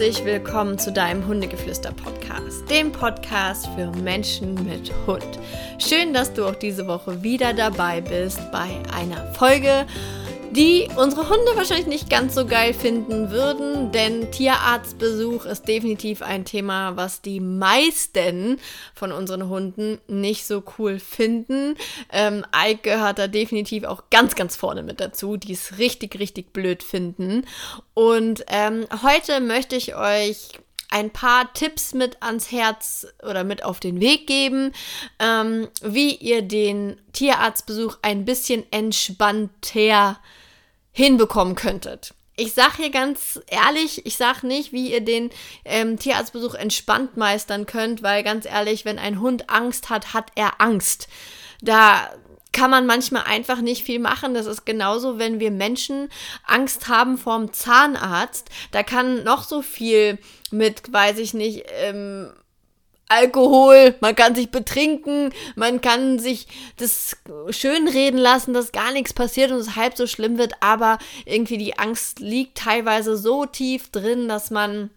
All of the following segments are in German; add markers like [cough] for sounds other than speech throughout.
herzlich willkommen zu deinem Hundegeflüster-Podcast, dem Podcast für Menschen mit Hund. Schön, dass du auch diese Woche wieder dabei bist bei einer Folge die unsere Hunde wahrscheinlich nicht ganz so geil finden würden, denn Tierarztbesuch ist definitiv ein Thema, was die meisten von unseren Hunden nicht so cool finden. Ähm, Ike gehört da definitiv auch ganz, ganz vorne mit dazu, die es richtig, richtig blöd finden. Und ähm, heute möchte ich euch ein paar Tipps mit ans Herz oder mit auf den Weg geben, ähm, wie ihr den Tierarztbesuch ein bisschen entspannter hinbekommen könntet. Ich sage hier ganz ehrlich, ich sage nicht, wie ihr den ähm, Tierarztbesuch entspannt meistern könnt, weil ganz ehrlich, wenn ein Hund Angst hat, hat er Angst. Da kann man manchmal einfach nicht viel machen. Das ist genauso, wenn wir Menschen Angst haben vorm Zahnarzt. Da kann noch so viel mit, weiß ich nicht, ähm, Alkohol, man kann sich betrinken, man kann sich das schönreden lassen, dass gar nichts passiert und es halb so schlimm wird, aber irgendwie die Angst liegt teilweise so tief drin, dass man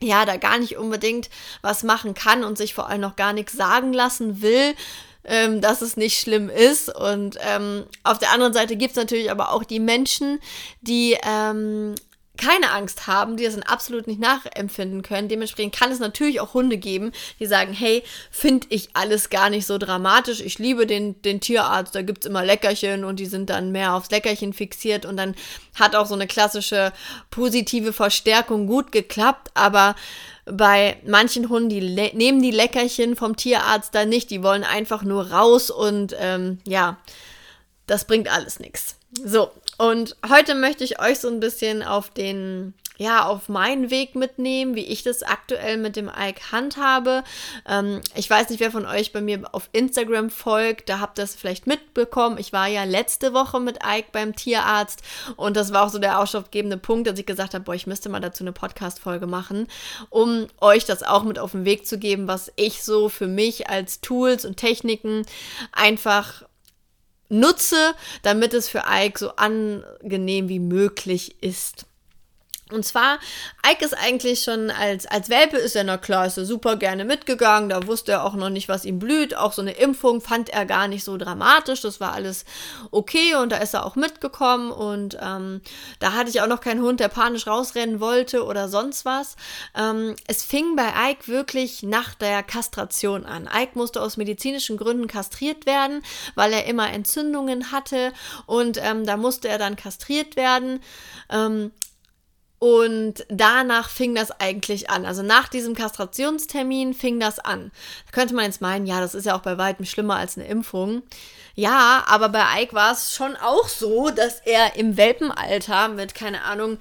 ja da gar nicht unbedingt was machen kann und sich vor allem noch gar nichts sagen lassen will. Ähm, dass es nicht schlimm ist. Und ähm, auf der anderen Seite gibt es natürlich aber auch die Menschen, die ähm, keine Angst haben, die das dann absolut nicht nachempfinden können. Dementsprechend kann es natürlich auch Hunde geben, die sagen, hey, finde ich alles gar nicht so dramatisch. Ich liebe den, den Tierarzt, da gibt es immer Leckerchen und die sind dann mehr aufs Leckerchen fixiert und dann hat auch so eine klassische positive Verstärkung gut geklappt, aber bei manchen Hunden, die nehmen die Leckerchen vom Tierarzt dann nicht, die wollen einfach nur raus und ähm, ja, das bringt alles nichts. So, und heute möchte ich euch so ein bisschen auf den, ja, auf meinen Weg mitnehmen, wie ich das aktuell mit dem Ike handhabe. Ähm, ich weiß nicht, wer von euch bei mir auf Instagram folgt, da habt ihr es vielleicht mitbekommen. Ich war ja letzte Woche mit Ike beim Tierarzt und das war auch so der ausschlaggebende Punkt, dass ich gesagt habe, boah, ich müsste mal dazu eine Podcast-Folge machen, um euch das auch mit auf den Weg zu geben, was ich so für mich als Tools und Techniken einfach nutze, damit es für Ike so angenehm wie möglich ist. Und zwar, Ike ist eigentlich schon als, als Welpe ist er, na klar, ist er super gerne mitgegangen. Da wusste er auch noch nicht, was ihm blüht. Auch so eine Impfung fand er gar nicht so dramatisch. Das war alles okay und da ist er auch mitgekommen. Und ähm, da hatte ich auch noch keinen Hund, der panisch rausrennen wollte oder sonst was. Ähm, es fing bei Ike wirklich nach der Kastration an. Ike musste aus medizinischen Gründen kastriert werden, weil er immer Entzündungen hatte. Und ähm, da musste er dann kastriert werden. Und danach fing das eigentlich an. Also nach diesem Kastrationstermin fing das an. Da könnte man jetzt meinen, ja, das ist ja auch bei weitem schlimmer als eine Impfung. Ja, aber bei Ike war es schon auch so, dass er im Welpenalter mit, keine Ahnung,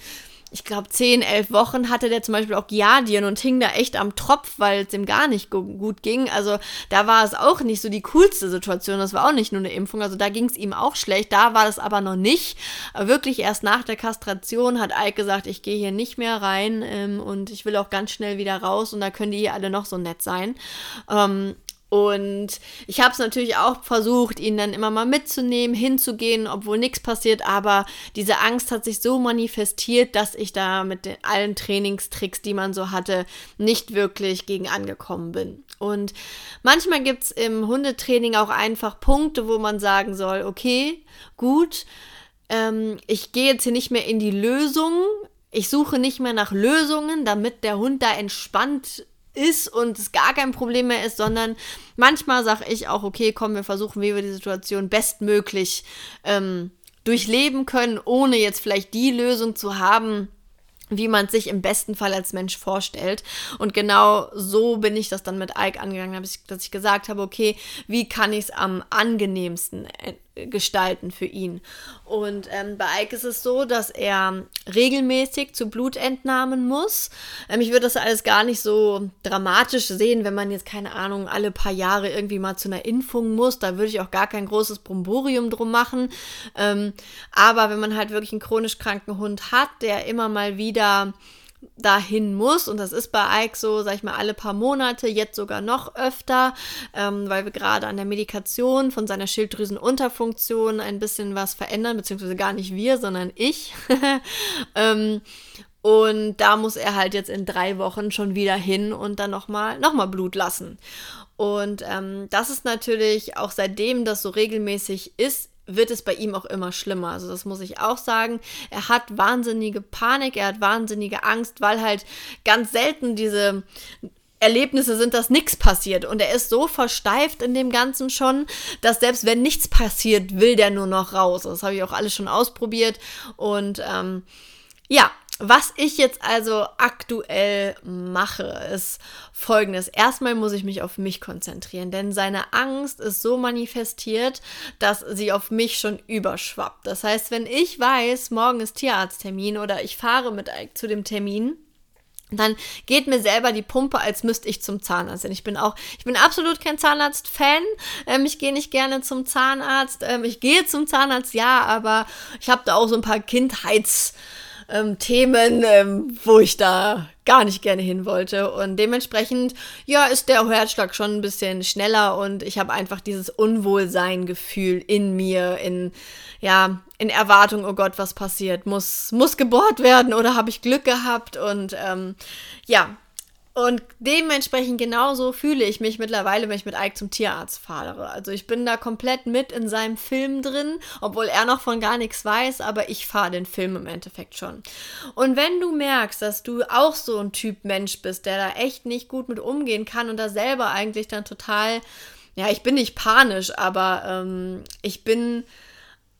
ich glaube, zehn, elf Wochen hatte der zum Beispiel auch Giardien und hing da echt am Tropf, weil es ihm gar nicht gut ging. Also da war es auch nicht so die coolste Situation. Das war auch nicht nur eine Impfung. Also da ging es ihm auch schlecht. Da war das aber noch nicht. Wirklich erst nach der Kastration hat Ike gesagt, ich gehe hier nicht mehr rein ähm, und ich will auch ganz schnell wieder raus und da können die hier alle noch so nett sein. Ähm, und ich habe es natürlich auch versucht, ihn dann immer mal mitzunehmen, hinzugehen, obwohl nichts passiert. Aber diese Angst hat sich so manifestiert, dass ich da mit den, allen Trainingstricks, die man so hatte, nicht wirklich gegen angekommen bin. Und manchmal gibt es im Hundetraining auch einfach Punkte, wo man sagen soll, okay, gut, ähm, ich gehe jetzt hier nicht mehr in die Lösung. Ich suche nicht mehr nach Lösungen, damit der Hund da entspannt ist und es gar kein Problem mehr ist, sondern manchmal sage ich auch, okay, komm, wir versuchen, wie wir die Situation bestmöglich ähm, durchleben können, ohne jetzt vielleicht die Lösung zu haben, wie man sich im besten Fall als Mensch vorstellt. Und genau so bin ich das dann mit Ike angegangen, dass ich gesagt habe, okay, wie kann ich es am angenehmsten äh, gestalten für ihn. Und ähm, bei Ike ist es so, dass er regelmäßig zu Blutentnahmen muss. Ähm, ich würde das alles gar nicht so dramatisch sehen, wenn man jetzt, keine Ahnung, alle paar Jahre irgendwie mal zu einer Impfung muss. Da würde ich auch gar kein großes Bromborium drum machen. Ähm, aber wenn man halt wirklich einen chronisch kranken Hund hat, der immer mal wieder dahin muss. Und das ist bei Ike so, sag ich mal, alle paar Monate, jetzt sogar noch öfter, ähm, weil wir gerade an der Medikation von seiner Schilddrüsenunterfunktion ein bisschen was verändern, beziehungsweise gar nicht wir, sondern ich. [laughs] ähm, Und da muss er halt jetzt in drei Wochen schon wieder hin und dann nochmal noch mal Blut lassen. Und ähm, das ist natürlich auch seitdem das so regelmäßig ist, wird es bei ihm auch immer schlimmer. Also das muss ich auch sagen. Er hat wahnsinnige Panik, er hat wahnsinnige Angst, weil halt ganz selten diese Erlebnisse sind, dass nichts passiert. Und er ist so versteift in dem Ganzen schon, dass selbst wenn nichts passiert, will der nur noch raus. Das habe ich auch alles schon ausprobiert. Und ähm, ja, was ich jetzt also aktuell mache, ist folgendes. Erstmal muss ich mich auf mich konzentrieren, denn seine Angst ist so manifestiert, dass sie auf mich schon überschwappt. Das heißt, wenn ich weiß, morgen ist Tierarzttermin oder ich fahre mit zu dem Termin, dann geht mir selber die Pumpe, als müsste ich zum Zahnarzt. Denn ich bin auch, ich bin absolut kein Zahnarzt-Fan. Ähm, ich gehe nicht gerne zum Zahnarzt. Ähm, ich gehe zum Zahnarzt, ja, aber ich habe da auch so ein paar Kindheits- ähm, Themen, ähm, wo ich da gar nicht gerne hin wollte. Und dementsprechend, ja, ist der Herzschlag schon ein bisschen schneller und ich habe einfach dieses Unwohlsein-Gefühl in mir, in, ja, in Erwartung, oh Gott, was passiert? Muss, muss gebohrt werden oder habe ich Glück gehabt? Und ähm, ja, und dementsprechend genauso fühle ich mich mittlerweile, wenn ich mit Ike zum Tierarzt fahre. Also ich bin da komplett mit in seinem Film drin, obwohl er noch von gar nichts weiß, aber ich fahre den Film im Endeffekt schon. Und wenn du merkst, dass du auch so ein Typ Mensch bist, der da echt nicht gut mit umgehen kann und da selber eigentlich dann total, ja, ich bin nicht panisch, aber ähm, ich bin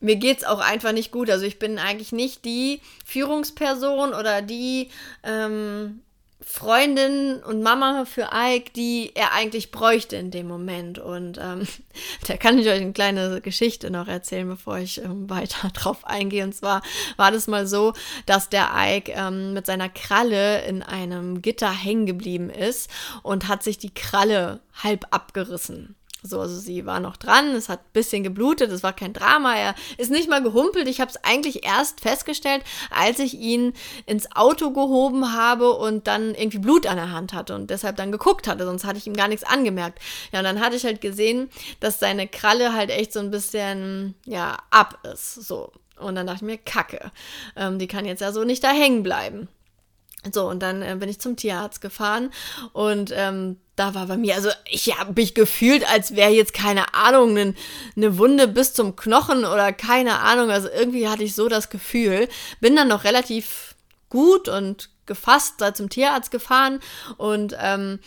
mir geht's auch einfach nicht gut. Also ich bin eigentlich nicht die Führungsperson oder die ähm, Freundin und Mama für Ike, die er eigentlich bräuchte in dem Moment. Und ähm, [laughs] da kann ich euch eine kleine Geschichte noch erzählen, bevor ich ähm, weiter [laughs] drauf eingehe. Und zwar war das mal so, dass der Ike ähm, mit seiner Kralle in einem Gitter hängen geblieben ist und hat sich die Kralle halb abgerissen. So, also sie war noch dran, es hat ein bisschen geblutet, es war kein Drama, er ist nicht mal gehumpelt. Ich habe es eigentlich erst festgestellt, als ich ihn ins Auto gehoben habe und dann irgendwie Blut an der Hand hatte und deshalb dann geguckt hatte, sonst hatte ich ihm gar nichts angemerkt. Ja, und dann hatte ich halt gesehen, dass seine Kralle halt echt so ein bisschen, ja, ab ist, so. Und dann dachte ich mir, kacke, ähm, die kann jetzt ja so nicht da hängen bleiben. So, und dann äh, bin ich zum Tierarzt gefahren und ähm, da war bei mir, also ich habe mich gefühlt, als wäre jetzt keine Ahnung, eine ne Wunde bis zum Knochen oder keine Ahnung. Also irgendwie hatte ich so das Gefühl. Bin dann noch relativ gut und gefasst da zum Tierarzt gefahren und ähm,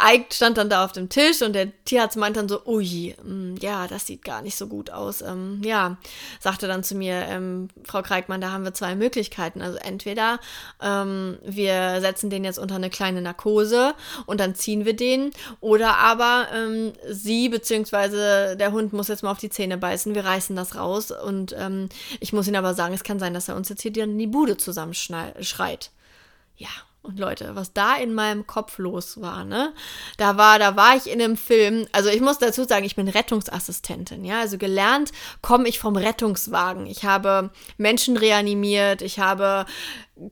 Ike stand dann da auf dem Tisch und der Tierarzt meinte dann so, ui, mm, ja, das sieht gar nicht so gut aus. Ähm, ja, sagte dann zu mir, ähm, Frau Kreikmann, da haben wir zwei Möglichkeiten. Also entweder ähm, wir setzen den jetzt unter eine kleine Narkose und dann ziehen wir den, oder aber ähm, sie bzw. der Hund muss jetzt mal auf die Zähne beißen, wir reißen das raus und ähm, ich muss Ihnen aber sagen, es kann sein, dass er uns jetzt hier in die Bude zusammenschreit. Ja, und Leute, was da in meinem Kopf los war, ne? Da war, da war ich in einem Film. Also ich muss dazu sagen, ich bin Rettungsassistentin, ja. Also gelernt komme ich vom Rettungswagen. Ich habe Menschen reanimiert, ich habe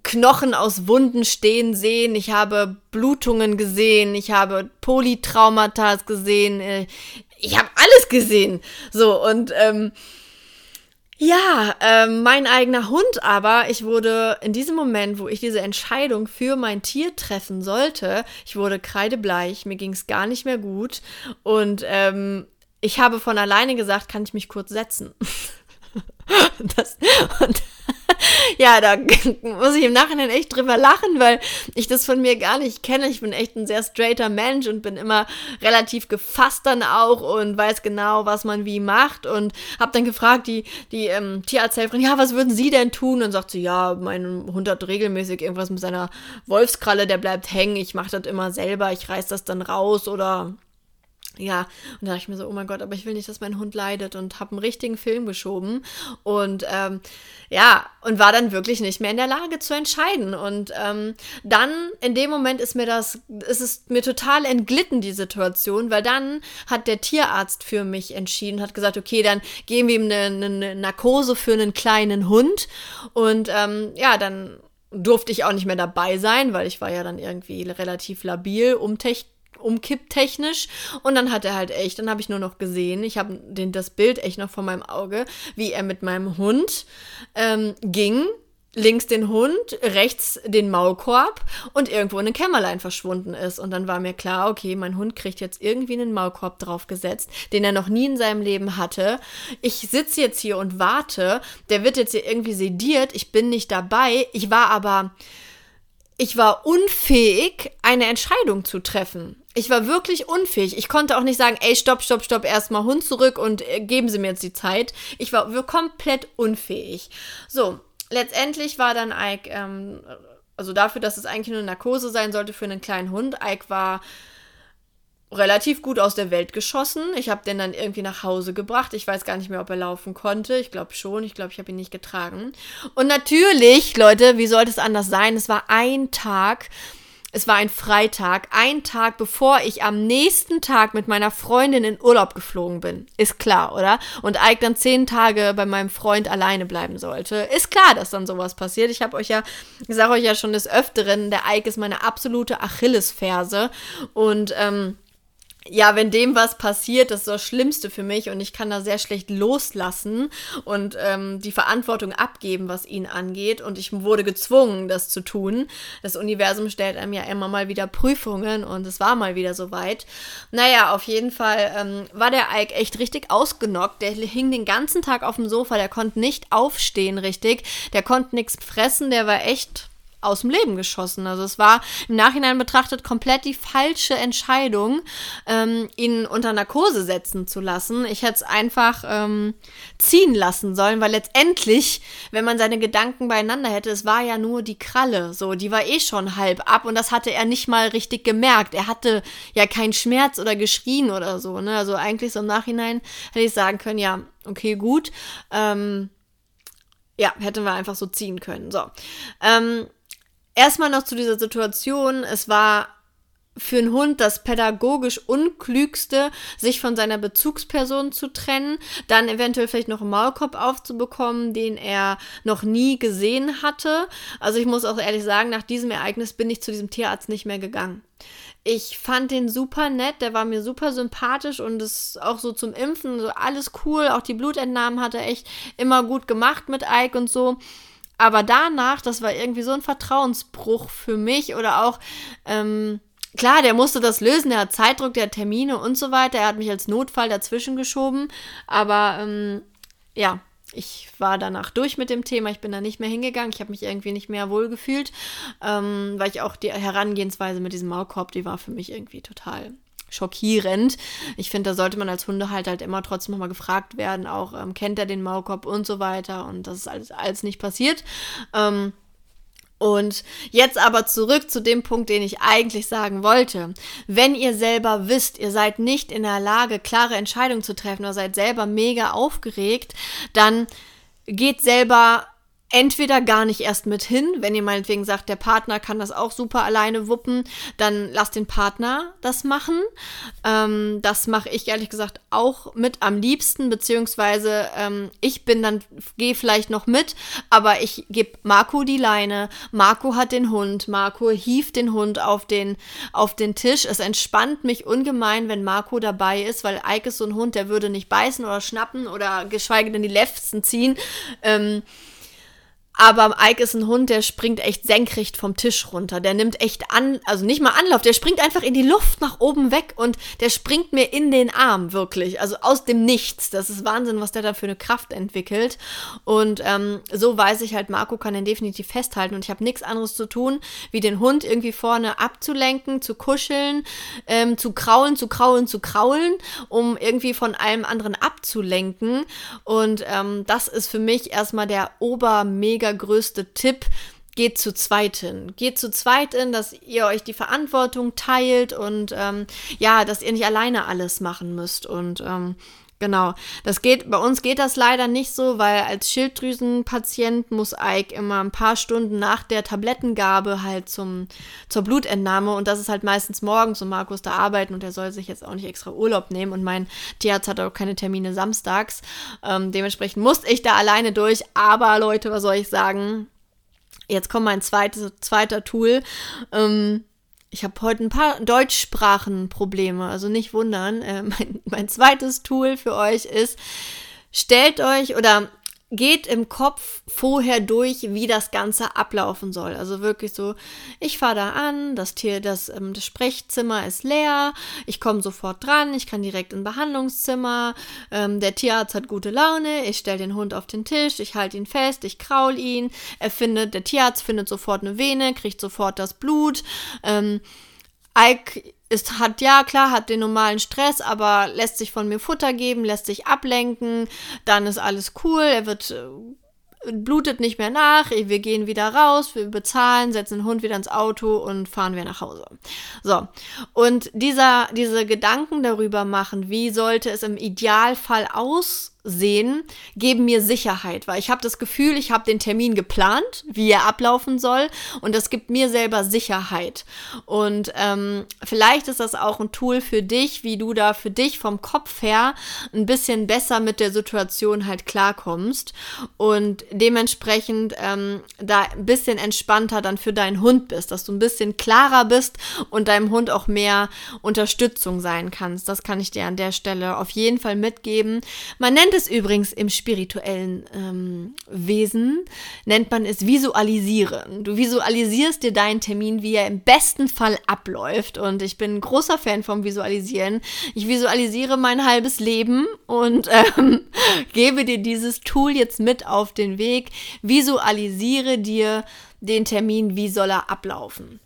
Knochen aus Wunden stehen sehen, ich habe Blutungen gesehen, ich habe Polytraumata gesehen, äh, ich habe alles gesehen. So und ähm, ja, äh, mein eigener Hund aber, ich wurde in diesem Moment, wo ich diese Entscheidung für mein Tier treffen sollte, ich wurde kreidebleich, mir ging es gar nicht mehr gut und ähm, ich habe von alleine gesagt, kann ich mich kurz setzen. [laughs] das, und [laughs] ja, da [laughs] muss ich im Nachhinein echt drüber lachen, weil ich das von mir gar nicht kenne. Ich bin echt ein sehr straighter Mensch und bin immer relativ gefasst dann auch und weiß genau, was man wie macht und habe dann gefragt, die, die ähm, Tierarzthelferin, ja, was würden Sie denn tun? Und sagt sie, ja, mein Hund hat regelmäßig irgendwas mit seiner Wolfskralle, der bleibt hängen, ich mache das immer selber, ich reiß das dann raus oder ja, und da dachte ich mir so, oh mein Gott, aber ich will nicht, dass mein Hund leidet und habe einen richtigen Film geschoben und ähm, ja, und war dann wirklich nicht mehr in der Lage zu entscheiden. Und ähm, dann, in dem Moment ist mir das, ist es mir total entglitten, die Situation, weil dann hat der Tierarzt für mich entschieden, hat gesagt, okay, dann geben wir ihm eine, eine Narkose für einen kleinen Hund und ähm, ja, dann durfte ich auch nicht mehr dabei sein, weil ich war ja dann irgendwie relativ labil, umtech umkipptechnisch und dann hat er halt echt, dann habe ich nur noch gesehen, ich habe das Bild echt noch vor meinem Auge, wie er mit meinem Hund ähm, ging links den Hund, rechts den Maulkorb und irgendwo in ein Kämmerlein verschwunden ist. Und dann war mir klar, okay, mein Hund kriegt jetzt irgendwie einen Maulkorb draufgesetzt, den er noch nie in seinem Leben hatte. Ich sitze jetzt hier und warte, der wird jetzt hier irgendwie sediert, ich bin nicht dabei. Ich war aber, ich war unfähig, eine Entscheidung zu treffen. Ich war wirklich unfähig. Ich konnte auch nicht sagen, ey, stopp, stopp, stopp, erstmal Hund zurück und äh, geben Sie mir jetzt die Zeit. Ich war komplett unfähig. So, letztendlich war dann Ike, ähm, also dafür, dass es eigentlich nur Narkose sein sollte für einen kleinen Hund, Ike war relativ gut aus der Welt geschossen. Ich habe den dann irgendwie nach Hause gebracht. Ich weiß gar nicht mehr, ob er laufen konnte. Ich glaube schon. Ich glaube, ich habe ihn nicht getragen. Und natürlich, Leute, wie sollte es anders sein? Es war ein Tag, es war ein Freitag, ein Tag bevor ich am nächsten Tag mit meiner Freundin in Urlaub geflogen bin. Ist klar, oder? Und Ike dann zehn Tage bei meinem Freund alleine bleiben sollte. Ist klar, dass dann sowas passiert. Ich habe euch ja, ich sage euch ja schon des Öfteren, der Ike ist meine absolute Achillesferse. Und ähm, ja, wenn dem was passiert, das ist das Schlimmste für mich und ich kann da sehr schlecht loslassen und ähm, die Verantwortung abgeben, was ihn angeht. Und ich wurde gezwungen, das zu tun. Das Universum stellt einem ja immer mal wieder Prüfungen und es war mal wieder soweit. Naja, auf jeden Fall ähm, war der Ike echt richtig ausgenockt. Der hing den ganzen Tag auf dem Sofa, der konnte nicht aufstehen richtig, der konnte nichts fressen, der war echt aus dem Leben geschossen. Also es war im Nachhinein betrachtet komplett die falsche Entscheidung, ähm, ihn unter Narkose setzen zu lassen. Ich hätte es einfach ähm, ziehen lassen sollen, weil letztendlich, wenn man seine Gedanken beieinander hätte, es war ja nur die Kralle, so, die war eh schon halb ab und das hatte er nicht mal richtig gemerkt. Er hatte ja keinen Schmerz oder geschrien oder so, ne? Also eigentlich so im Nachhinein hätte ich sagen können, ja, okay, gut. Ähm, ja, hätten wir einfach so ziehen können. So. Ähm, Erstmal noch zu dieser Situation. Es war für einen Hund das pädagogisch unklügste, sich von seiner Bezugsperson zu trennen, dann eventuell vielleicht noch einen Maulkorb aufzubekommen, den er noch nie gesehen hatte. Also ich muss auch ehrlich sagen, nach diesem Ereignis bin ich zu diesem Tierarzt nicht mehr gegangen. Ich fand den super nett, der war mir super sympathisch und ist auch so zum Impfen, so alles cool. Auch die Blutentnahmen hat er echt immer gut gemacht mit Ike und so. Aber danach, das war irgendwie so ein Vertrauensbruch für mich oder auch, ähm, klar, der musste das lösen, der hat Zeitdruck, der hat Termine und so weiter. Er hat mich als Notfall dazwischen geschoben. Aber ähm, ja, ich war danach durch mit dem Thema. Ich bin da nicht mehr hingegangen. Ich habe mich irgendwie nicht mehr wohlgefühlt, ähm, weil ich auch die Herangehensweise mit diesem Maulkorb, die war für mich irgendwie total schockierend. Ich finde, da sollte man als Hundehalter halt immer trotzdem nochmal gefragt werden, auch ähm, kennt er den Maulkorb und so weiter. Und das ist alles, alles nicht passiert. Ähm, und jetzt aber zurück zu dem Punkt, den ich eigentlich sagen wollte. Wenn ihr selber wisst, ihr seid nicht in der Lage, klare Entscheidungen zu treffen oder seid selber mega aufgeregt, dann geht selber entweder gar nicht erst mit hin, wenn ihr meinetwegen sagt, der Partner kann das auch super alleine wuppen, dann lasst den Partner das machen. Ähm, das mache ich ehrlich gesagt auch mit am liebsten, beziehungsweise ähm, ich bin dann, gehe vielleicht noch mit, aber ich gebe Marco die Leine, Marco hat den Hund, Marco hieft den Hund auf den, auf den Tisch. Es entspannt mich ungemein, wenn Marco dabei ist, weil Ike ist so ein Hund, der würde nicht beißen oder schnappen oder geschweige denn die Lefzen ziehen. Ähm, aber Ike ist ein Hund, der springt echt senkrecht vom Tisch runter. Der nimmt echt an, also nicht mal Anlauf, der springt einfach in die Luft nach oben weg und der springt mir in den Arm, wirklich. Also aus dem Nichts. Das ist Wahnsinn, was der da für eine Kraft entwickelt. Und ähm, so weiß ich halt, Marco kann den definitiv festhalten und ich habe nichts anderes zu tun, wie den Hund irgendwie vorne abzulenken, zu kuscheln, ähm, zu kraulen, zu kraulen, zu kraulen, um irgendwie von allem anderen abzulenken. Und ähm, das ist für mich erstmal der obermega mega größte Tipp. Geht zu zweit hin. Geht zu zweit in, dass ihr euch die Verantwortung teilt und ähm, ja, dass ihr nicht alleine alles machen müsst. Und ähm, Genau, das geht, bei uns geht das leider nicht so, weil als Schilddrüsenpatient muss Ike immer ein paar Stunden nach der Tablettengabe halt zum, zur Blutentnahme und das ist halt meistens morgens und Markus da arbeiten und er soll sich jetzt auch nicht extra Urlaub nehmen und mein Tierarzt hat auch keine Termine samstags. Ähm, dementsprechend musste ich da alleine durch, aber Leute, was soll ich sagen? Jetzt kommt mein zweites, zweiter Tool. Ähm, ich habe heute ein paar Deutschsprachenprobleme, also nicht wundern. Äh, [laughs] mein, mein zweites Tool für euch ist, stellt euch oder geht im Kopf vorher durch, wie das Ganze ablaufen soll. Also wirklich so, ich fahre da an, das Tier, das, ähm, das Sprechzimmer ist leer, ich komme sofort dran, ich kann direkt in Behandlungszimmer, ähm, der Tierarzt hat gute Laune, ich stelle den Hund auf den Tisch, ich halte ihn fest, ich kraul ihn, er findet, der Tierarzt findet sofort eine Vene, kriegt sofort das Blut. Ähm, Ike ist, hat ja klar, hat den normalen Stress, aber lässt sich von mir Futter geben, lässt sich ablenken, dann ist alles cool, er wird äh, blutet nicht mehr nach, wir gehen wieder raus, wir bezahlen, setzen den Hund wieder ins Auto und fahren wir nach Hause. So. Und dieser, diese Gedanken darüber machen, wie sollte es im Idealfall aussehen, sehen, geben mir Sicherheit, weil ich habe das Gefühl, ich habe den Termin geplant, wie er ablaufen soll und das gibt mir selber Sicherheit. Und ähm, vielleicht ist das auch ein Tool für dich, wie du da für dich vom Kopf her ein bisschen besser mit der Situation halt klarkommst und dementsprechend ähm, da ein bisschen entspannter dann für deinen Hund bist, dass du ein bisschen klarer bist und deinem Hund auch mehr Unterstützung sein kannst. Das kann ich dir an der Stelle auf jeden Fall mitgeben. Man nennt es übrigens im spirituellen ähm, Wesen, nennt man es Visualisieren. Du visualisierst dir deinen Termin, wie er im besten Fall abläuft. Und ich bin ein großer Fan vom Visualisieren. Ich visualisiere mein halbes Leben und ähm, [laughs] gebe dir dieses Tool jetzt mit auf den Weg. Visualisiere dir den Termin, wie soll er ablaufen.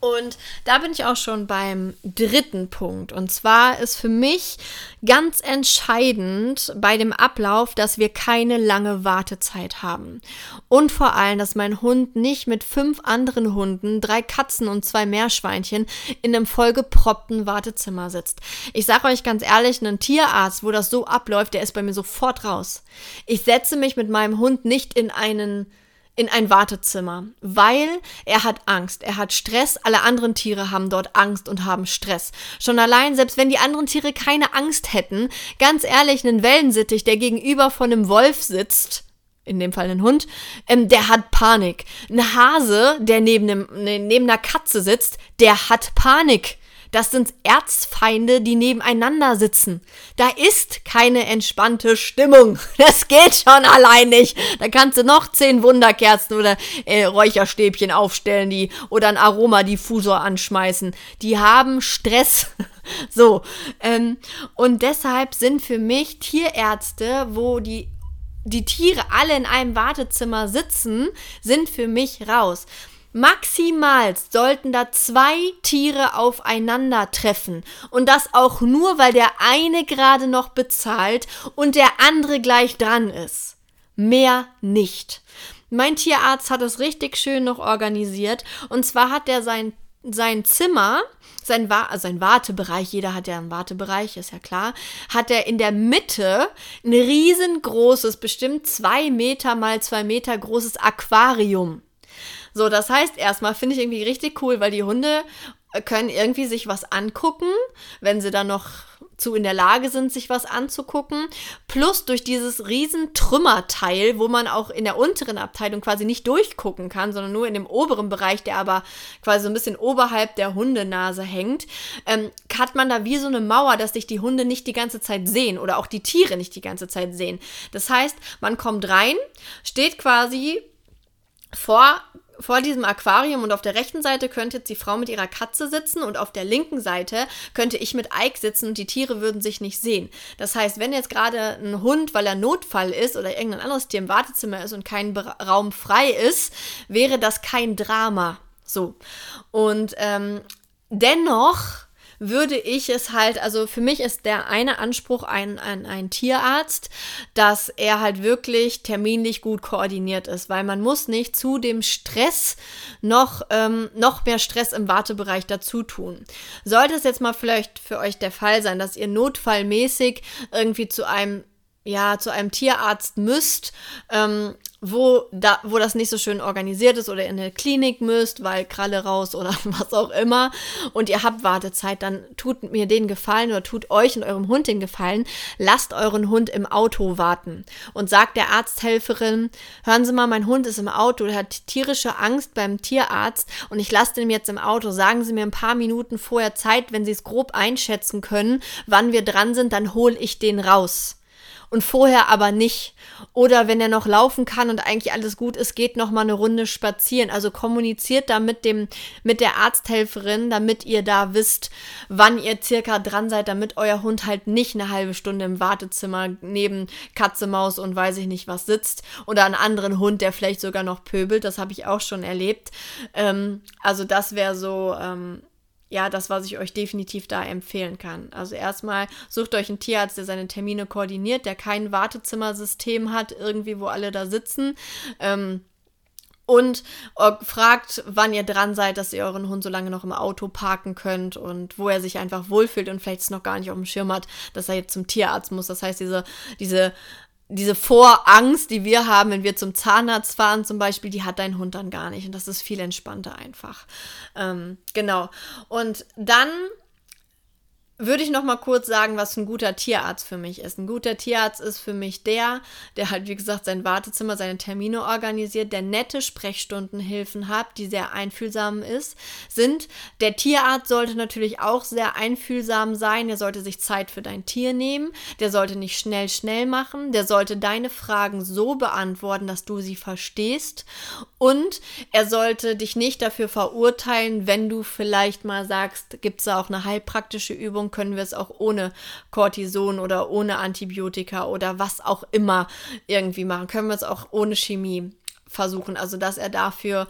Und da bin ich auch schon beim dritten Punkt. Und zwar ist für mich ganz entscheidend bei dem Ablauf, dass wir keine lange Wartezeit haben. Und vor allem, dass mein Hund nicht mit fünf anderen Hunden, drei Katzen und zwei Meerschweinchen in einem vollgeproppten Wartezimmer sitzt. Ich sage euch ganz ehrlich, ein Tierarzt, wo das so abläuft, der ist bei mir sofort raus. Ich setze mich mit meinem Hund nicht in einen in ein Wartezimmer, weil er hat Angst, er hat Stress, alle anderen Tiere haben dort Angst und haben Stress. Schon allein, selbst wenn die anderen Tiere keine Angst hätten, ganz ehrlich, ein Wellensittich, der gegenüber von einem Wolf sitzt, in dem Fall ein Hund, ähm, der hat Panik. Ein Hase, der neben, einem, ne, neben einer Katze sitzt, der hat Panik. Das sind Erzfeinde, die nebeneinander sitzen. Da ist keine entspannte Stimmung. [laughs] Das geht schon allein nicht. Da kannst du noch zehn Wunderkerzen oder äh, Räucherstäbchen aufstellen, die oder einen Aromadiffusor anschmeißen. Die haben Stress. [laughs] so. Ähm, und deshalb sind für mich Tierärzte, wo die die Tiere alle in einem Wartezimmer sitzen, sind für mich raus. Maximal sollten da zwei Tiere aufeinandertreffen. Und das auch nur, weil der eine gerade noch bezahlt und der andere gleich dran ist. Mehr nicht. Mein Tierarzt hat es richtig schön noch organisiert. Und zwar hat er sein, sein Zimmer, sein, also sein Wartebereich, jeder hat ja einen Wartebereich, ist ja klar, hat er in der Mitte ein riesengroßes, bestimmt zwei Meter mal zwei Meter großes Aquarium. So, das heißt, erstmal finde ich irgendwie richtig cool, weil die Hunde können irgendwie sich was angucken, wenn sie dann noch zu in der Lage sind, sich was anzugucken. Plus durch dieses riesen Trümmerteil, wo man auch in der unteren Abteilung quasi nicht durchgucken kann, sondern nur in dem oberen Bereich, der aber quasi so ein bisschen oberhalb der Hundenase hängt, ähm, hat man da wie so eine Mauer, dass sich die Hunde nicht die ganze Zeit sehen oder auch die Tiere nicht die ganze Zeit sehen. Das heißt, man kommt rein, steht quasi vor vor diesem Aquarium und auf der rechten Seite könnte jetzt die Frau mit ihrer Katze sitzen und auf der linken Seite könnte ich mit Ike sitzen und die Tiere würden sich nicht sehen. Das heißt, wenn jetzt gerade ein Hund, weil er Notfall ist oder irgendein anderes Tier im Wartezimmer ist und kein Raum frei ist, wäre das kein Drama. So. Und ähm, dennoch würde ich es halt, also für mich ist der eine Anspruch ein, ein, ein Tierarzt, dass er halt wirklich terminlich gut koordiniert ist, weil man muss nicht zu dem Stress noch, ähm, noch mehr Stress im Wartebereich dazu tun. Sollte es jetzt mal vielleicht für euch der Fall sein, dass ihr notfallmäßig irgendwie zu einem ja, zu einem Tierarzt müsst, ähm, wo, da, wo das nicht so schön organisiert ist oder in eine Klinik müsst, weil Kralle raus oder [laughs] was auch immer und ihr habt Wartezeit, dann tut mir den Gefallen oder tut euch und eurem Hund den Gefallen, lasst euren Hund im Auto warten und sagt der Arzthelferin, hören Sie mal, mein Hund ist im Auto, der hat tierische Angst beim Tierarzt und ich lasse den jetzt im Auto. Sagen Sie mir ein paar Minuten vorher Zeit, wenn Sie es grob einschätzen können, wann wir dran sind, dann hole ich den raus. Und vorher aber nicht. Oder wenn er noch laufen kann und eigentlich alles gut ist, geht noch mal eine Runde spazieren. Also kommuniziert da mit dem mit der Arzthelferin, damit ihr da wisst, wann ihr circa dran seid, damit euer Hund halt nicht eine halbe Stunde im Wartezimmer neben Katze, Maus und weiß ich nicht was sitzt oder einen anderen Hund, der vielleicht sogar noch pöbelt. Das habe ich auch schon erlebt. Ähm, also das wäre so ähm, ja, das, was ich euch definitiv da empfehlen kann. Also erstmal sucht euch einen Tierarzt, der seine Termine koordiniert, der kein Wartezimmersystem hat, irgendwie, wo alle da sitzen. Ähm, und fragt, wann ihr dran seid, dass ihr euren Hund so lange noch im Auto parken könnt und wo er sich einfach wohlfühlt und vielleicht es noch gar nicht auf dem Schirm hat, dass er jetzt zum Tierarzt muss. Das heißt, diese, diese diese Vorangst, die wir haben, wenn wir zum Zahnarzt fahren zum Beispiel, die hat dein Hund dann gar nicht. Und das ist viel entspannter einfach. Ähm, genau. Und dann würde ich noch mal kurz sagen, was ein guter Tierarzt für mich ist. Ein guter Tierarzt ist für mich der, der halt, wie gesagt, sein Wartezimmer, seine Termine organisiert, der nette Sprechstundenhilfen hat, die sehr einfühlsam ist, sind. Der Tierarzt sollte natürlich auch sehr einfühlsam sein. Der sollte sich Zeit für dein Tier nehmen. Der sollte nicht schnell, schnell machen. Der sollte deine Fragen so beantworten, dass du sie verstehst. Und er sollte dich nicht dafür verurteilen, wenn du vielleicht mal sagst, gibt es da auch eine heilpraktische Übung, können wir es auch ohne Cortison oder ohne Antibiotika oder was auch immer irgendwie machen. Können wir es auch ohne Chemie versuchen. Also, dass er dafür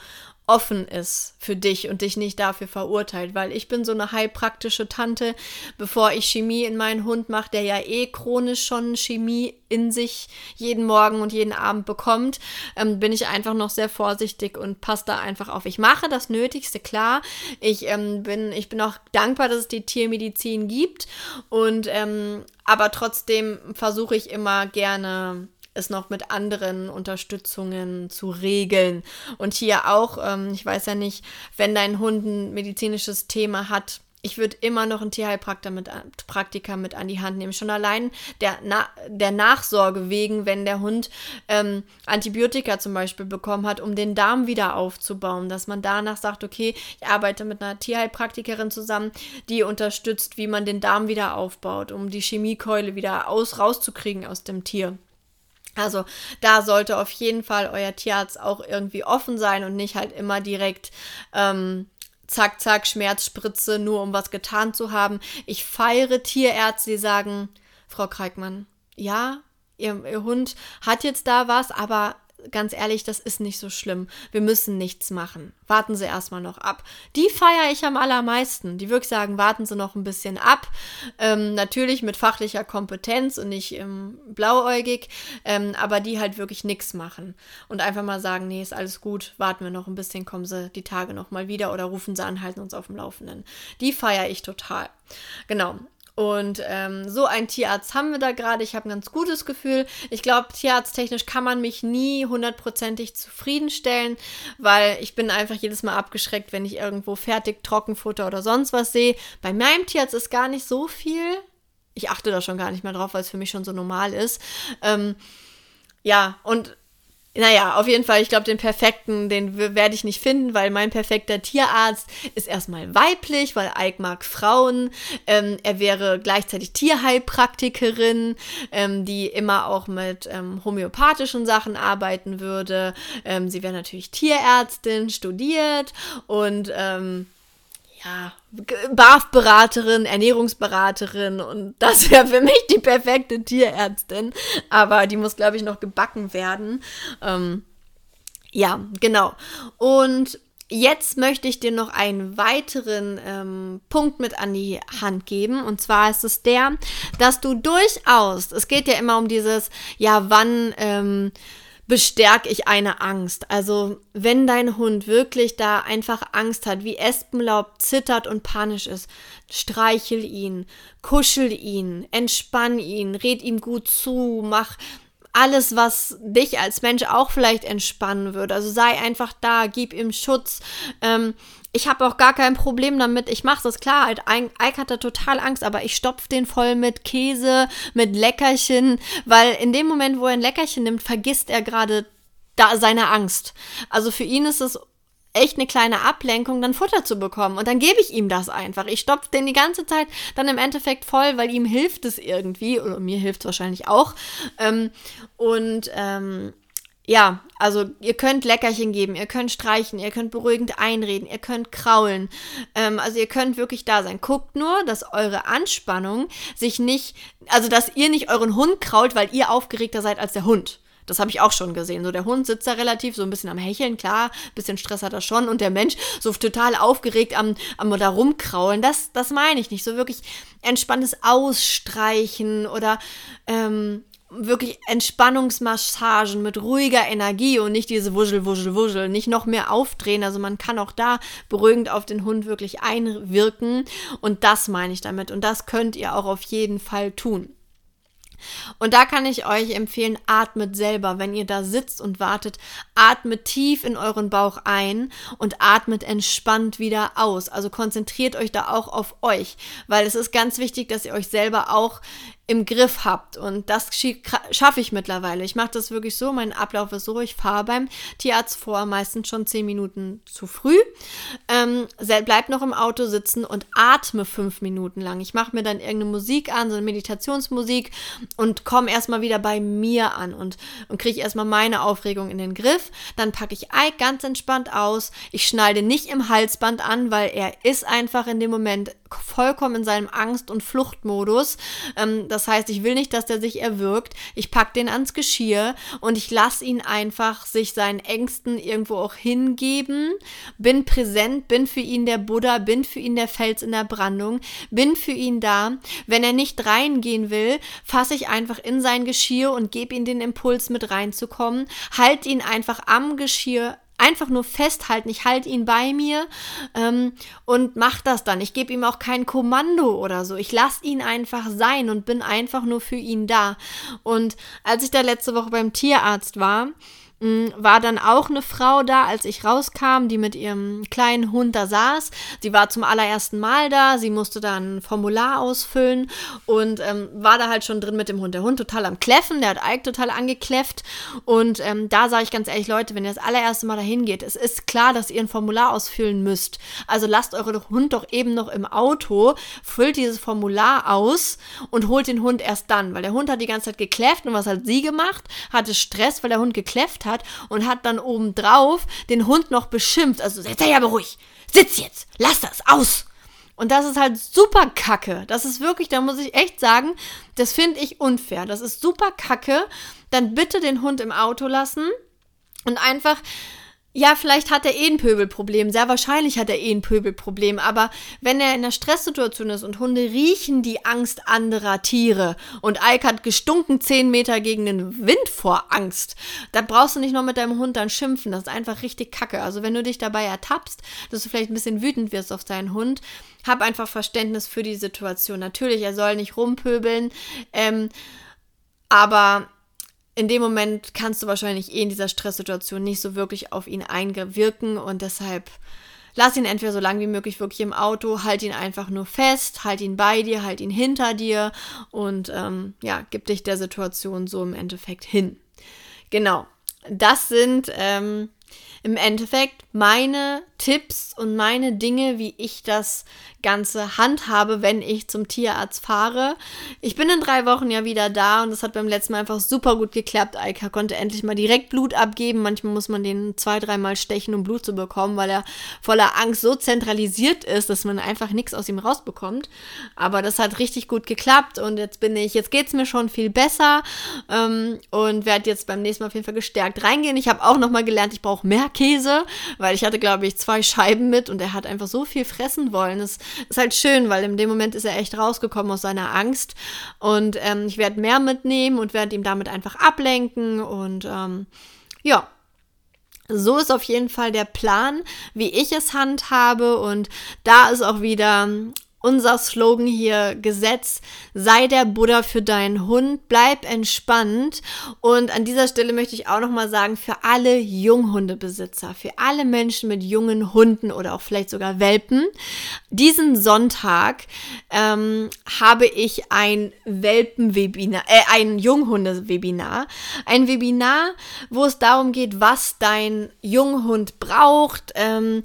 offen ist für dich und dich nicht dafür verurteilt, weil ich bin so eine heilpraktische Tante, bevor ich Chemie in meinen Hund mache, der ja eh chronisch schon Chemie in sich jeden Morgen und jeden Abend bekommt, ähm, bin ich einfach noch sehr vorsichtig und passe da einfach auf. Ich mache das Nötigste, klar. Ich ähm, bin, ich bin auch dankbar, dass es die Tiermedizin gibt und ähm, aber trotzdem versuche ich immer gerne es noch mit anderen Unterstützungen zu regeln. Und hier auch, ähm, ich weiß ja nicht, wenn dein Hund ein medizinisches Thema hat, ich würde immer noch einen Tierheilpraktiker mit, Praktiker mit an die Hand nehmen. Schon allein der, Na, der Nachsorge wegen, wenn der Hund ähm, Antibiotika zum Beispiel bekommen hat, um den Darm wieder aufzubauen. Dass man danach sagt, okay, ich arbeite mit einer Tierheilpraktikerin zusammen, die unterstützt, wie man den Darm wieder aufbaut, um die Chemiekeule wieder aus, rauszukriegen aus dem Tier. Also da sollte auf jeden Fall euer Tierarzt auch irgendwie offen sein und nicht halt immer direkt ähm, zack, zack, Schmerzspritze, nur um was getan zu haben. Ich feiere Tierärzte, die sagen, Frau Kreikmann, ja, ihr, ihr Hund hat jetzt da was, aber ganz ehrlich, das ist nicht so schlimm. Wir müssen nichts machen. Warten Sie erstmal noch ab. Die feiere ich am allermeisten. Die wirklich sagen, warten Sie noch ein bisschen ab. Ähm, natürlich mit fachlicher Kompetenz und nicht ähm, blauäugig, ähm, aber die halt wirklich nichts machen. Und einfach mal sagen, nee, ist alles gut, warten wir noch ein bisschen, kommen Sie die Tage noch mal wieder oder rufen Sie an, halten uns auf dem Laufenden. Die feiere ich total. Genau. Und ähm, so ein Tierarzt haben wir da gerade. Ich habe ein ganz gutes Gefühl. Ich glaube, tierarzttechnisch kann man mich nie hundertprozentig zufriedenstellen, weil ich bin einfach jedes Mal abgeschreckt, wenn ich irgendwo fertig Trockenfutter oder sonst was sehe. Bei meinem Tierarzt ist gar nicht so viel. Ich achte da schon gar nicht mehr drauf, weil es für mich schon so normal ist. Ähm, ja, und naja, auf jeden Fall, ich glaube, den perfekten, den werde ich nicht finden, weil mein perfekter Tierarzt ist erstmal weiblich, weil Ike mag Frauen. Ähm, er wäre gleichzeitig Tierheilpraktikerin, ähm, die immer auch mit ähm, homöopathischen Sachen arbeiten würde. Ähm, sie wäre natürlich Tierärztin, studiert und ähm, ja, BAF-Beraterin, Ernährungsberaterin und das wäre für mich die perfekte Tierärztin. Aber die muss, glaube ich, noch gebacken werden. Ähm, ja, genau. Und jetzt möchte ich dir noch einen weiteren ähm, Punkt mit an die Hand geben. Und zwar ist es der, dass du durchaus, es geht ja immer um dieses, ja, wann. Ähm, bestärke ich eine Angst. Also wenn dein Hund wirklich da einfach Angst hat, wie Espenlaub zittert und panisch ist, streichel ihn, kuschel ihn, entspann ihn, red ihm gut zu, mach alles, was dich als Mensch auch vielleicht entspannen würde. Also sei einfach da, gib ihm Schutz. Ähm, ich habe auch gar kein Problem damit. Ich mache das klar. Halt, Ike hat da total Angst, aber ich stopfe den voll mit Käse, mit Leckerchen, weil in dem Moment, wo er ein Leckerchen nimmt, vergisst er gerade da seine Angst. Also für ihn ist es echt eine kleine Ablenkung, dann Futter zu bekommen. Und dann gebe ich ihm das einfach. Ich stopfe den die ganze Zeit dann im Endeffekt voll, weil ihm hilft es irgendwie. Oder mir hilft es wahrscheinlich auch. Ähm, und ähm, ja, also ihr könnt Leckerchen geben, ihr könnt streichen, ihr könnt beruhigend einreden, ihr könnt kraulen. Ähm, also ihr könnt wirklich da sein. Guckt nur, dass eure Anspannung sich nicht, also dass ihr nicht euren Hund krault, weil ihr aufgeregter seid als der Hund. Das habe ich auch schon gesehen. So, der Hund sitzt da relativ so ein bisschen am Hecheln, klar, bisschen Stress hat er schon. Und der Mensch so total aufgeregt am, am da rumkraulen. Das, das meine ich nicht. So wirklich entspanntes Ausstreichen oder ähm, wirklich Entspannungsmassagen mit ruhiger Energie und nicht diese Wuschel, Wuschel, Wuschel, nicht noch mehr aufdrehen. Also man kann auch da beruhigend auf den Hund wirklich einwirken und das meine ich damit und das könnt ihr auch auf jeden Fall tun. Und da kann ich euch empfehlen, atmet selber, wenn ihr da sitzt und wartet, atmet tief in euren Bauch ein und atmet entspannt wieder aus. Also konzentriert euch da auch auf euch, weil es ist ganz wichtig, dass ihr euch selber auch im Griff habt. Und das schaffe ich mittlerweile. Ich mache das wirklich so. Mein Ablauf ist so, ich fahre beim Tierarzt vor, meistens schon zehn Minuten zu früh. Ähm, bleib noch im Auto sitzen und atme fünf Minuten lang. Ich mache mir dann irgendeine Musik an, so eine Meditationsmusik und komme erstmal wieder bei mir an und, und kriege erstmal meine Aufregung in den Griff. Dann packe ich Ike ganz entspannt aus. Ich schneide nicht im Halsband an, weil er ist einfach in dem Moment vollkommen in seinem Angst- und Fluchtmodus. Ähm, das heißt, ich will nicht, dass der sich erwürgt. Ich packe den ans Geschirr und ich lasse ihn einfach sich seinen Ängsten irgendwo auch hingeben. Bin präsent, bin für ihn der Buddha, bin für ihn der Fels in der Brandung, bin für ihn da. Wenn er nicht reingehen will, fasse ich einfach in sein Geschirr und gebe ihm den Impuls mit reinzukommen. Halt ihn einfach am Geschirr einfach nur festhalten. Ich halte ihn bei mir ähm, und mache das dann. Ich gebe ihm auch kein Kommando oder so. Ich lasse ihn einfach sein und bin einfach nur für ihn da. Und als ich da letzte Woche beim Tierarzt war, war dann auch eine Frau da, als ich rauskam, die mit ihrem kleinen Hund da saß. Sie war zum allerersten Mal da, sie musste dann ein Formular ausfüllen und ähm, war da halt schon drin mit dem Hund. Der Hund total am Kläffen, der hat Ike total angekläfft und ähm, da sage ich ganz ehrlich, Leute, wenn ihr das allererste Mal dahin geht, es ist klar, dass ihr ein Formular ausfüllen müsst. Also lasst euren Hund doch eben noch im Auto, füllt dieses Formular aus und holt den Hund erst dann, weil der Hund hat die ganze Zeit gekläfft und was hat sie gemacht? Hatte Stress, weil der Hund gekläfft hat hat und hat dann obendrauf den Hund noch beschimpft. Also sei ja ruhig, sitz jetzt, lass das aus. Und das ist halt super kacke. Das ist wirklich, da muss ich echt sagen, das finde ich unfair. Das ist super kacke. Dann bitte den Hund im Auto lassen und einfach ja, vielleicht hat er eh ein Pöbelproblem. Sehr wahrscheinlich hat er eh ein Pöbelproblem. Aber wenn er in einer Stresssituation ist und Hunde riechen die Angst anderer Tiere und Ike hat gestunken zehn Meter gegen den Wind vor Angst, da brauchst du nicht noch mit deinem Hund dann schimpfen. Das ist einfach richtig kacke. Also wenn du dich dabei ertappst, dass du vielleicht ein bisschen wütend wirst auf deinen Hund, hab einfach Verständnis für die Situation. Natürlich, er soll nicht rumpöbeln. Ähm, aber in dem Moment kannst du wahrscheinlich eh in dieser Stresssituation nicht so wirklich auf ihn einwirken und deshalb lass ihn entweder so lange wie möglich wirklich im Auto, halt ihn einfach nur fest, halt ihn bei dir, halt ihn hinter dir und ähm, ja, gib dich der Situation so im Endeffekt hin. Genau, das sind ähm, im Endeffekt meine Tipps und meine Dinge, wie ich das Ganze handhabe, wenn ich zum Tierarzt fahre. Ich bin in drei Wochen ja wieder da und das hat beim letzten Mal einfach super gut geklappt. Eika konnte endlich mal direkt Blut abgeben. Manchmal muss man den zwei, dreimal stechen, um Blut zu bekommen, weil er voller Angst so zentralisiert ist, dass man einfach nichts aus ihm rausbekommt. Aber das hat richtig gut geklappt und jetzt bin ich, jetzt geht es mir schon viel besser ähm, und werde jetzt beim nächsten Mal auf jeden Fall gestärkt reingehen. Ich habe auch nochmal gelernt, ich brauche mehr Käse, weil ich hatte, glaube ich, zwei Scheiben mit und er hat einfach so viel fressen wollen. Das ist halt schön, weil in dem Moment ist er echt rausgekommen aus seiner Angst. Und ähm, ich werde mehr mitnehmen und werde ihm damit einfach ablenken. Und ähm, ja, so ist auf jeden Fall der Plan, wie ich es handhabe. Und da ist auch wieder unser Slogan hier gesetzt, sei der Buddha für deinen Hund, bleib entspannt. Und an dieser Stelle möchte ich auch nochmal sagen, für alle Junghundebesitzer, für alle Menschen mit jungen Hunden oder auch vielleicht sogar Welpen, diesen Sonntag ähm, habe ich ein Welpenwebinar, äh, ein Junghunde-Webinar. Ein Webinar, wo es darum geht, was dein Junghund braucht. Ähm,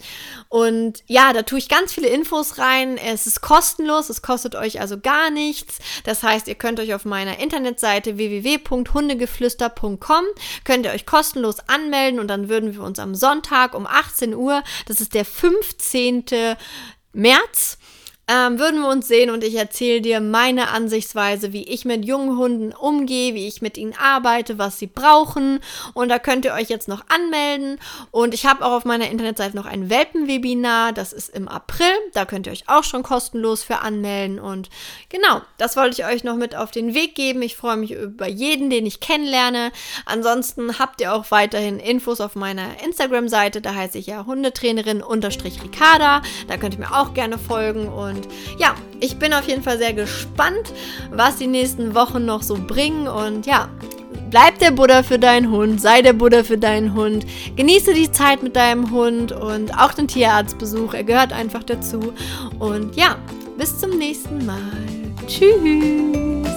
und ja, da tue ich ganz viele Infos rein. Es ist kostenlos, es kostet euch also gar nichts. Das heißt, ihr könnt euch auf meiner Internetseite www.hundegeflüster.com könnt ihr euch kostenlos anmelden und dann würden wir uns am Sonntag um 18 Uhr, das ist der 15. März, ähm, würden wir uns sehen und ich erzähle dir meine Ansichtsweise, wie ich mit jungen Hunden umgehe, wie ich mit ihnen arbeite, was sie brauchen. Und da könnt ihr euch jetzt noch anmelden. Und ich habe auch auf meiner Internetseite noch ein Welpenwebinar, das ist im April. Da könnt ihr euch auch schon kostenlos für anmelden. Und genau, das wollte ich euch noch mit auf den Weg geben. Ich freue mich über jeden, den ich kennenlerne. Ansonsten habt ihr auch weiterhin Infos auf meiner Instagram-Seite. Da heiße ich ja Hundetrainerin-Ricarda. Da könnt ihr mir auch gerne folgen. Und und ja, ich bin auf jeden Fall sehr gespannt, was die nächsten Wochen noch so bringen. Und ja, bleib der Buddha für deinen Hund, sei der Buddha für deinen Hund, genieße die Zeit mit deinem Hund und auch den Tierarztbesuch, er gehört einfach dazu. Und ja, bis zum nächsten Mal. Tschüss.